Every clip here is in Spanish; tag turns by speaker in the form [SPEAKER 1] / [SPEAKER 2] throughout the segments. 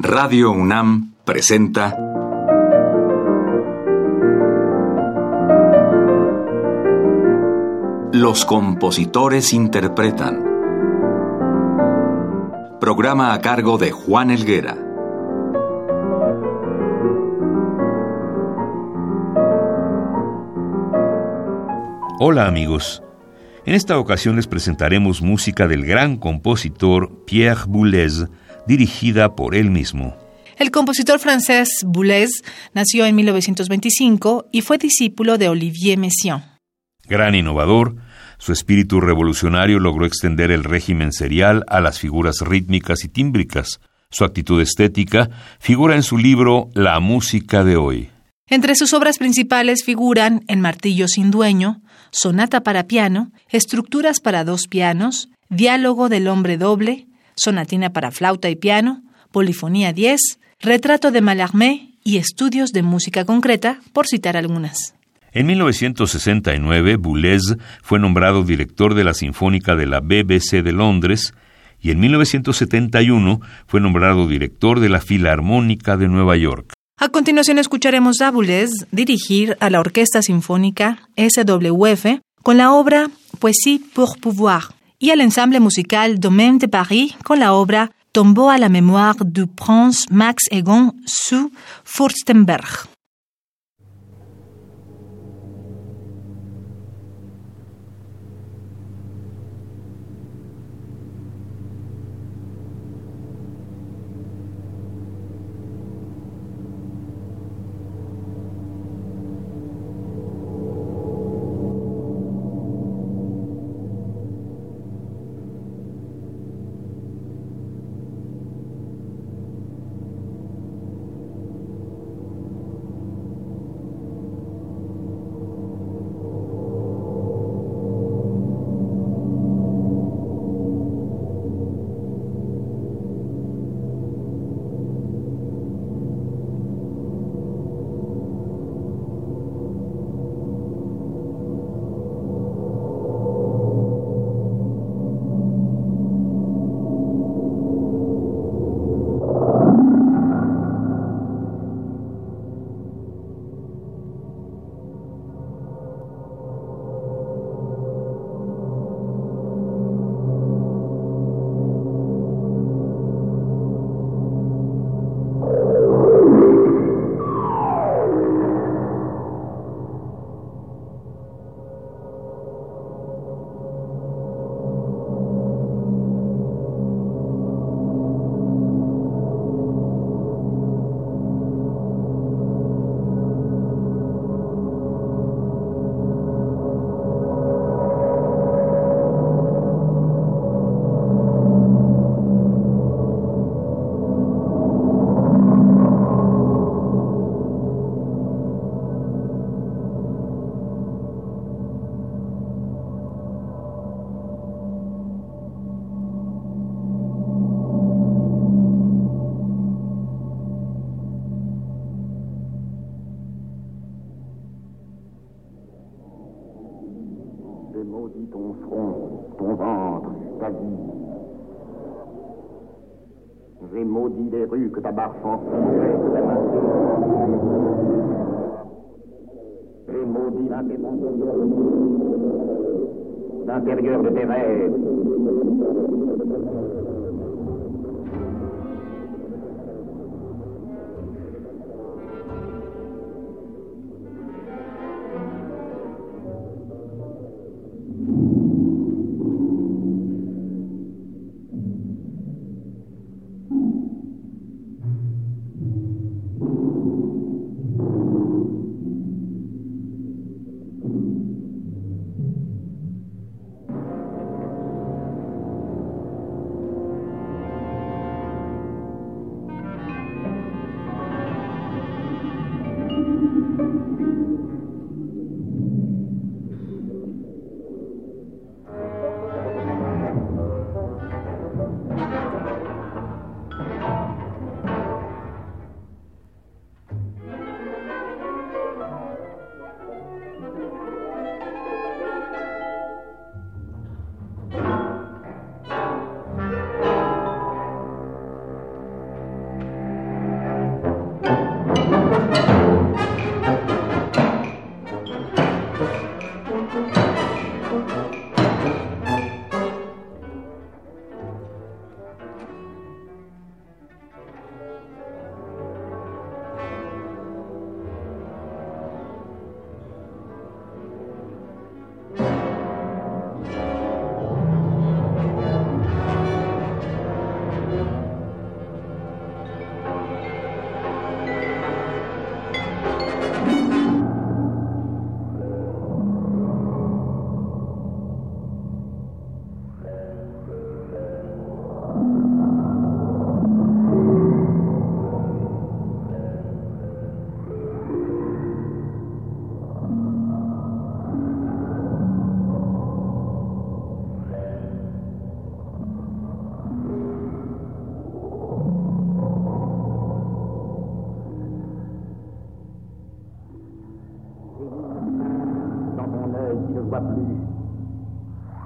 [SPEAKER 1] Radio UNAM presenta Los compositores interpretan. Programa a cargo de Juan Elguera.
[SPEAKER 2] Hola amigos. En esta ocasión les presentaremos música del gran compositor Pierre Boulez, dirigida por él mismo.
[SPEAKER 3] El compositor francés Boulez nació en 1925 y fue discípulo de Olivier Messiaen.
[SPEAKER 2] Gran innovador, su espíritu revolucionario logró extender el régimen serial a las figuras rítmicas y tímbricas. Su actitud estética figura en su libro La música de hoy.
[SPEAKER 3] Entre sus obras principales figuran El martillo sin dueño, Sonata para piano, Estructuras para dos pianos, Diálogo del hombre doble, Sonatina para flauta y piano, Polifonía 10, Retrato de Mallarmé y Estudios de música concreta, por citar algunas.
[SPEAKER 2] En 1969, Boulez fue nombrado director de la Sinfónica de la BBC de Londres y en 1971 fue nombrado director de la Filarmónica de Nueva York.
[SPEAKER 3] A continuación escucharemos a Boulez dirigir a la Orquesta Sinfónica SWF con la obra Poésie pour pouvoir y al ensemble musical Domaine de Paris con la obra Tombeau à la mémoire du prince Max Egon zu Furstenberg.
[SPEAKER 4] Ton front, ton ventre, ta vie. J'ai maudit les rues que ta barre enfonçait sous ta main. J'ai maudit l'intérieur de tes rêves.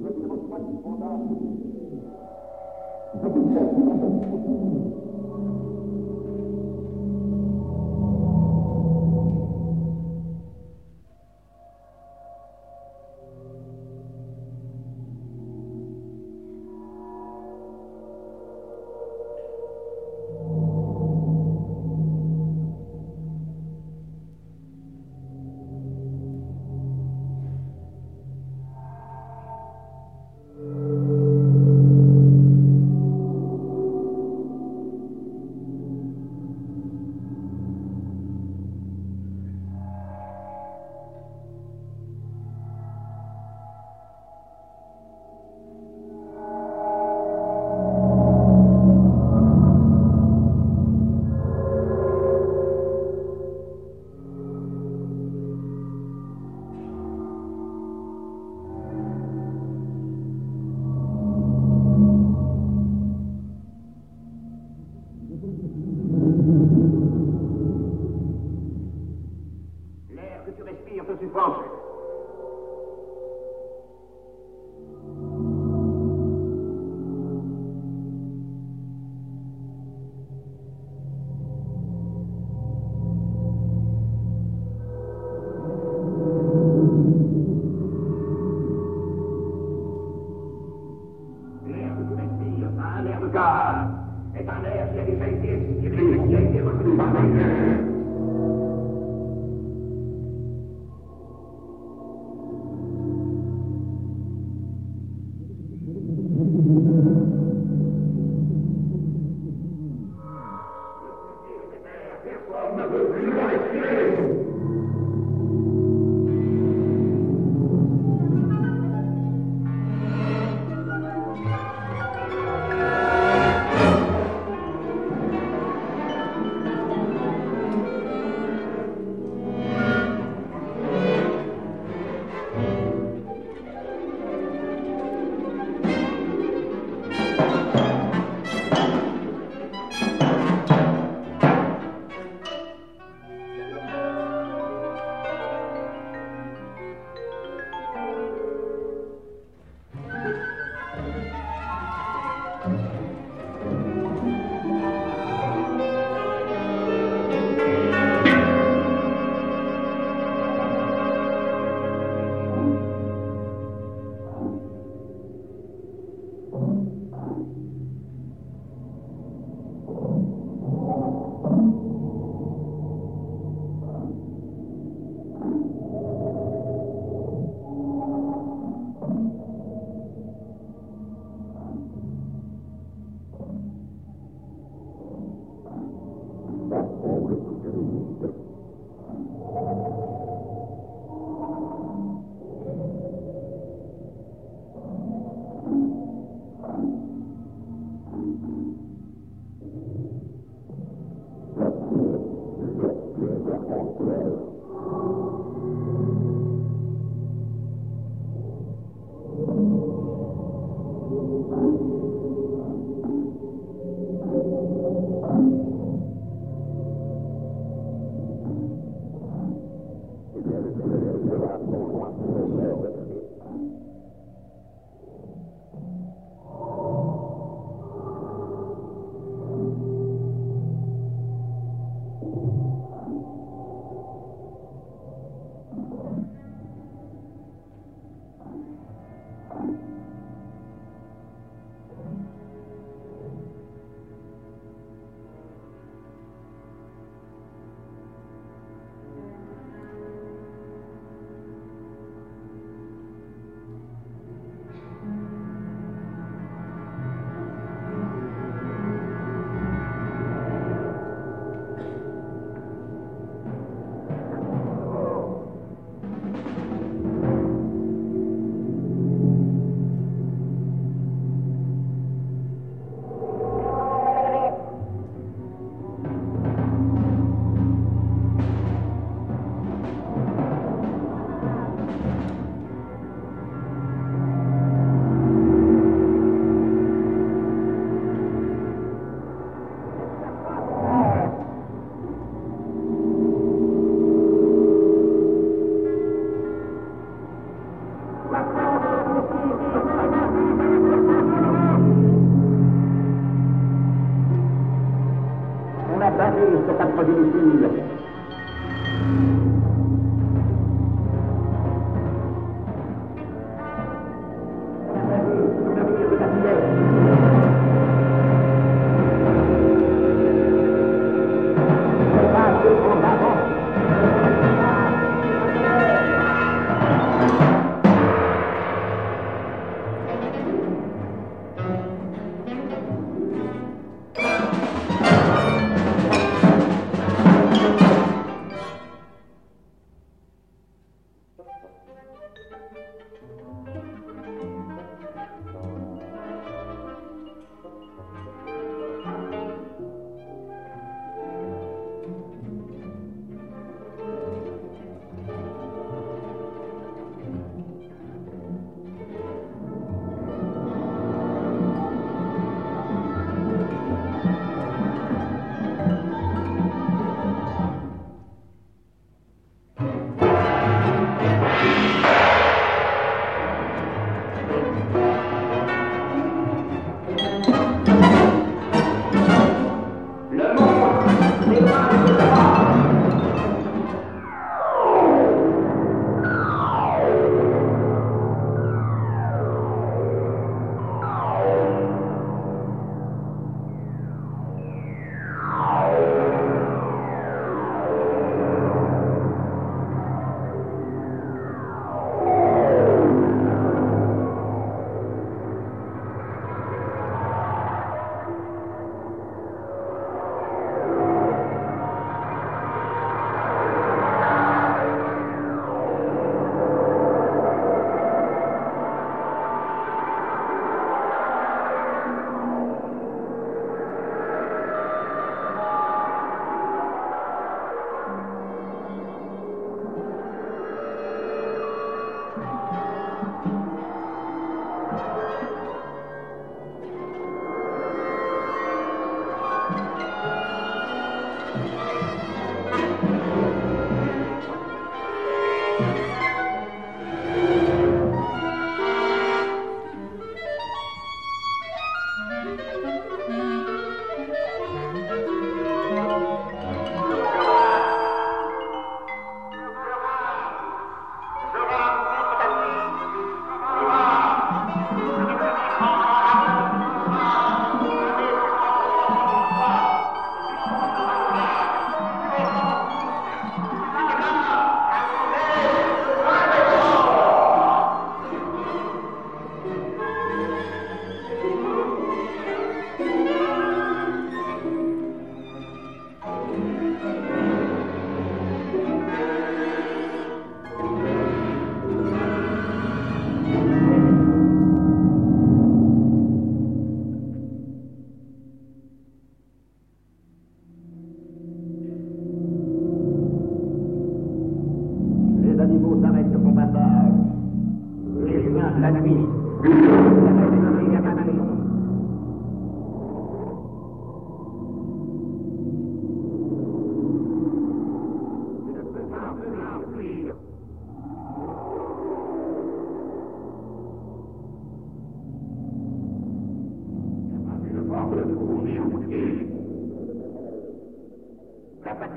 [SPEAKER 4] Thank you.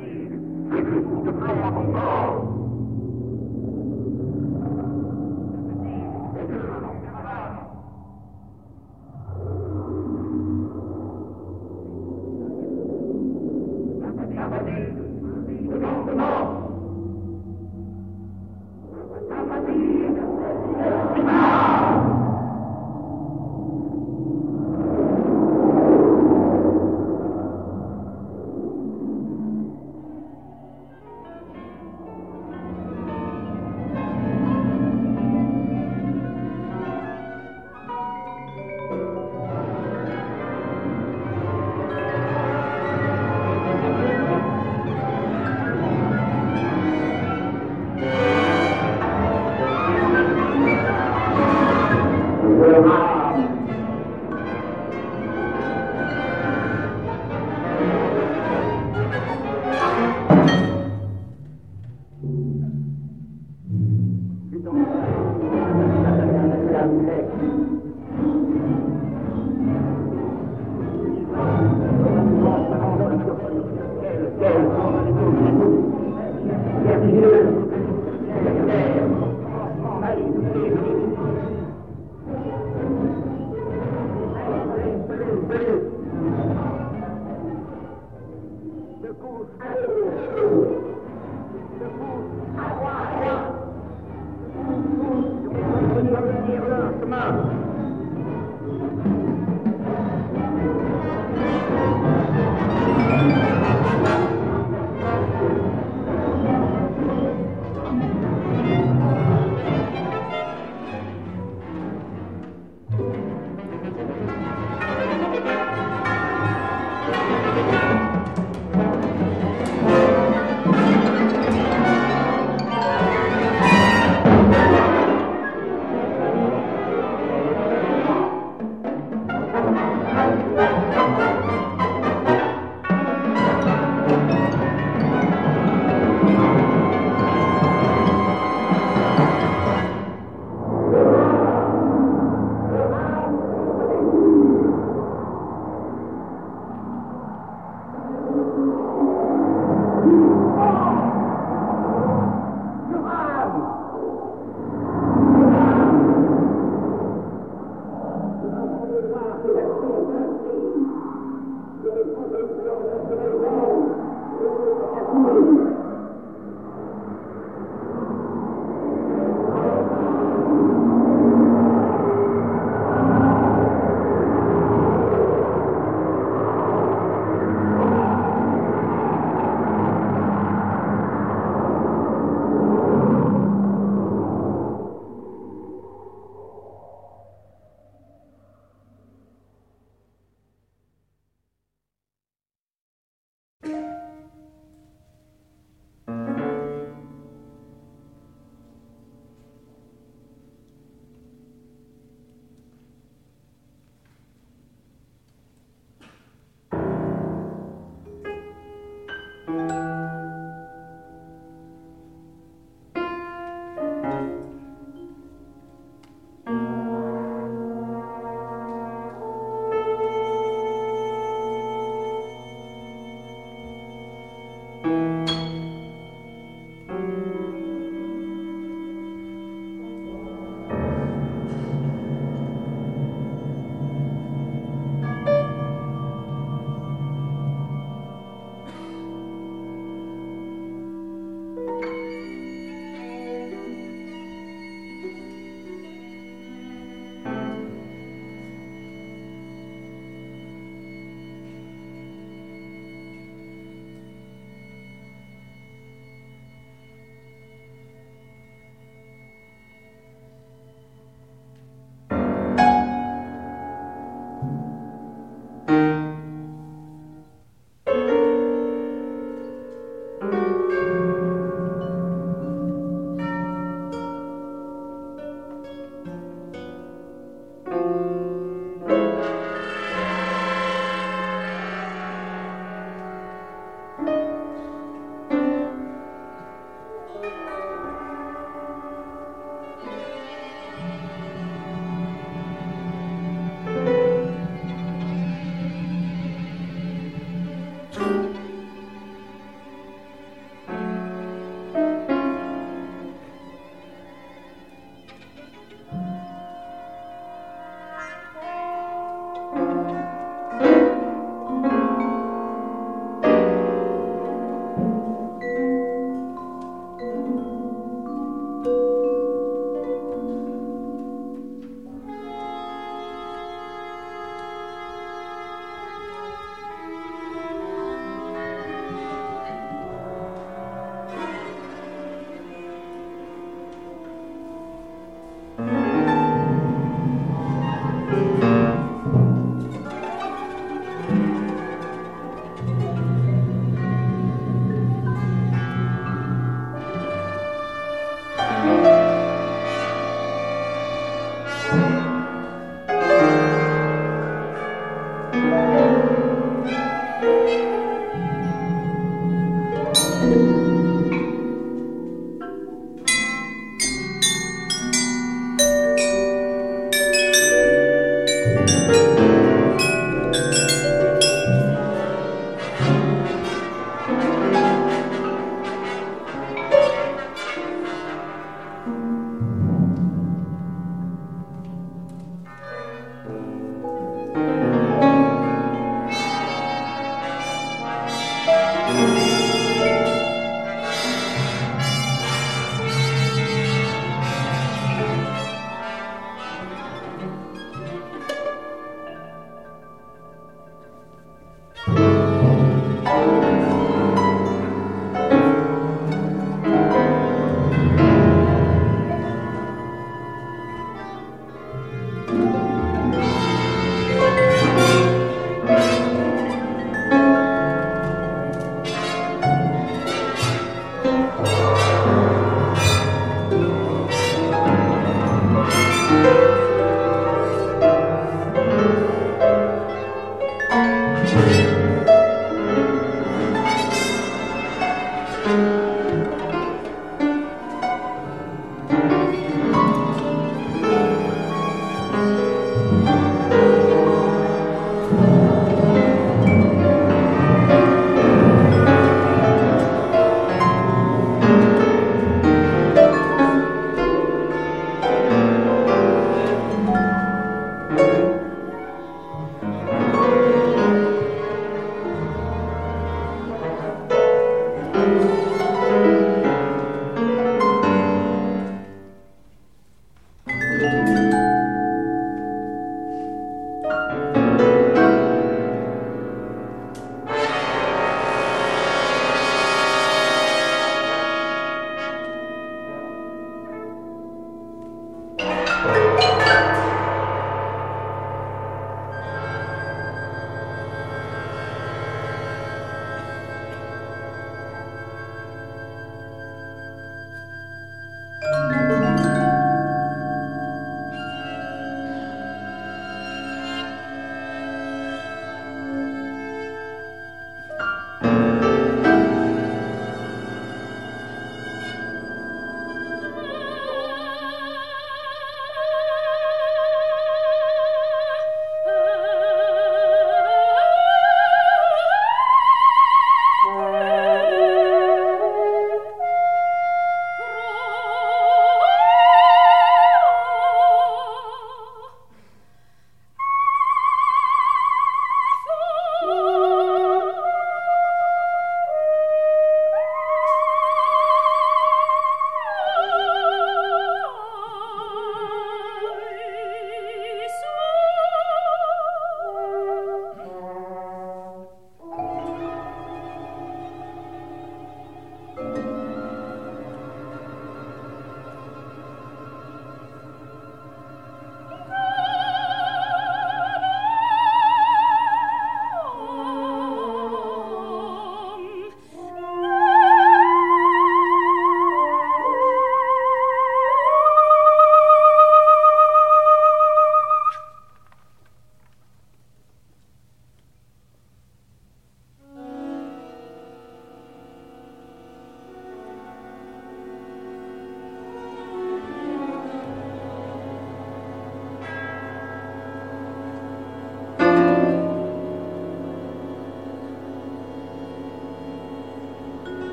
[SPEAKER 4] please. Come on.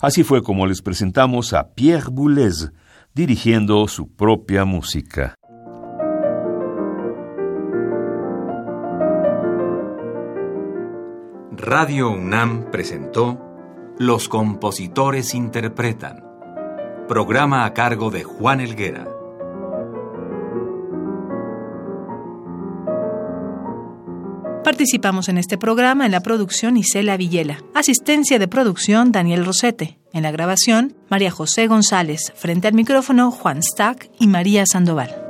[SPEAKER 2] Así fue como les presentamos a Pierre Boulez dirigiendo su propia música.
[SPEAKER 1] Radio UNAM presentó Los compositores interpretan, programa a cargo de Juan Elguera.
[SPEAKER 3] Participamos en este programa en la producción Isela Villela, asistencia de producción Daniel Rosete, en la grabación María José González, frente al micrófono Juan Stack y María Sandoval.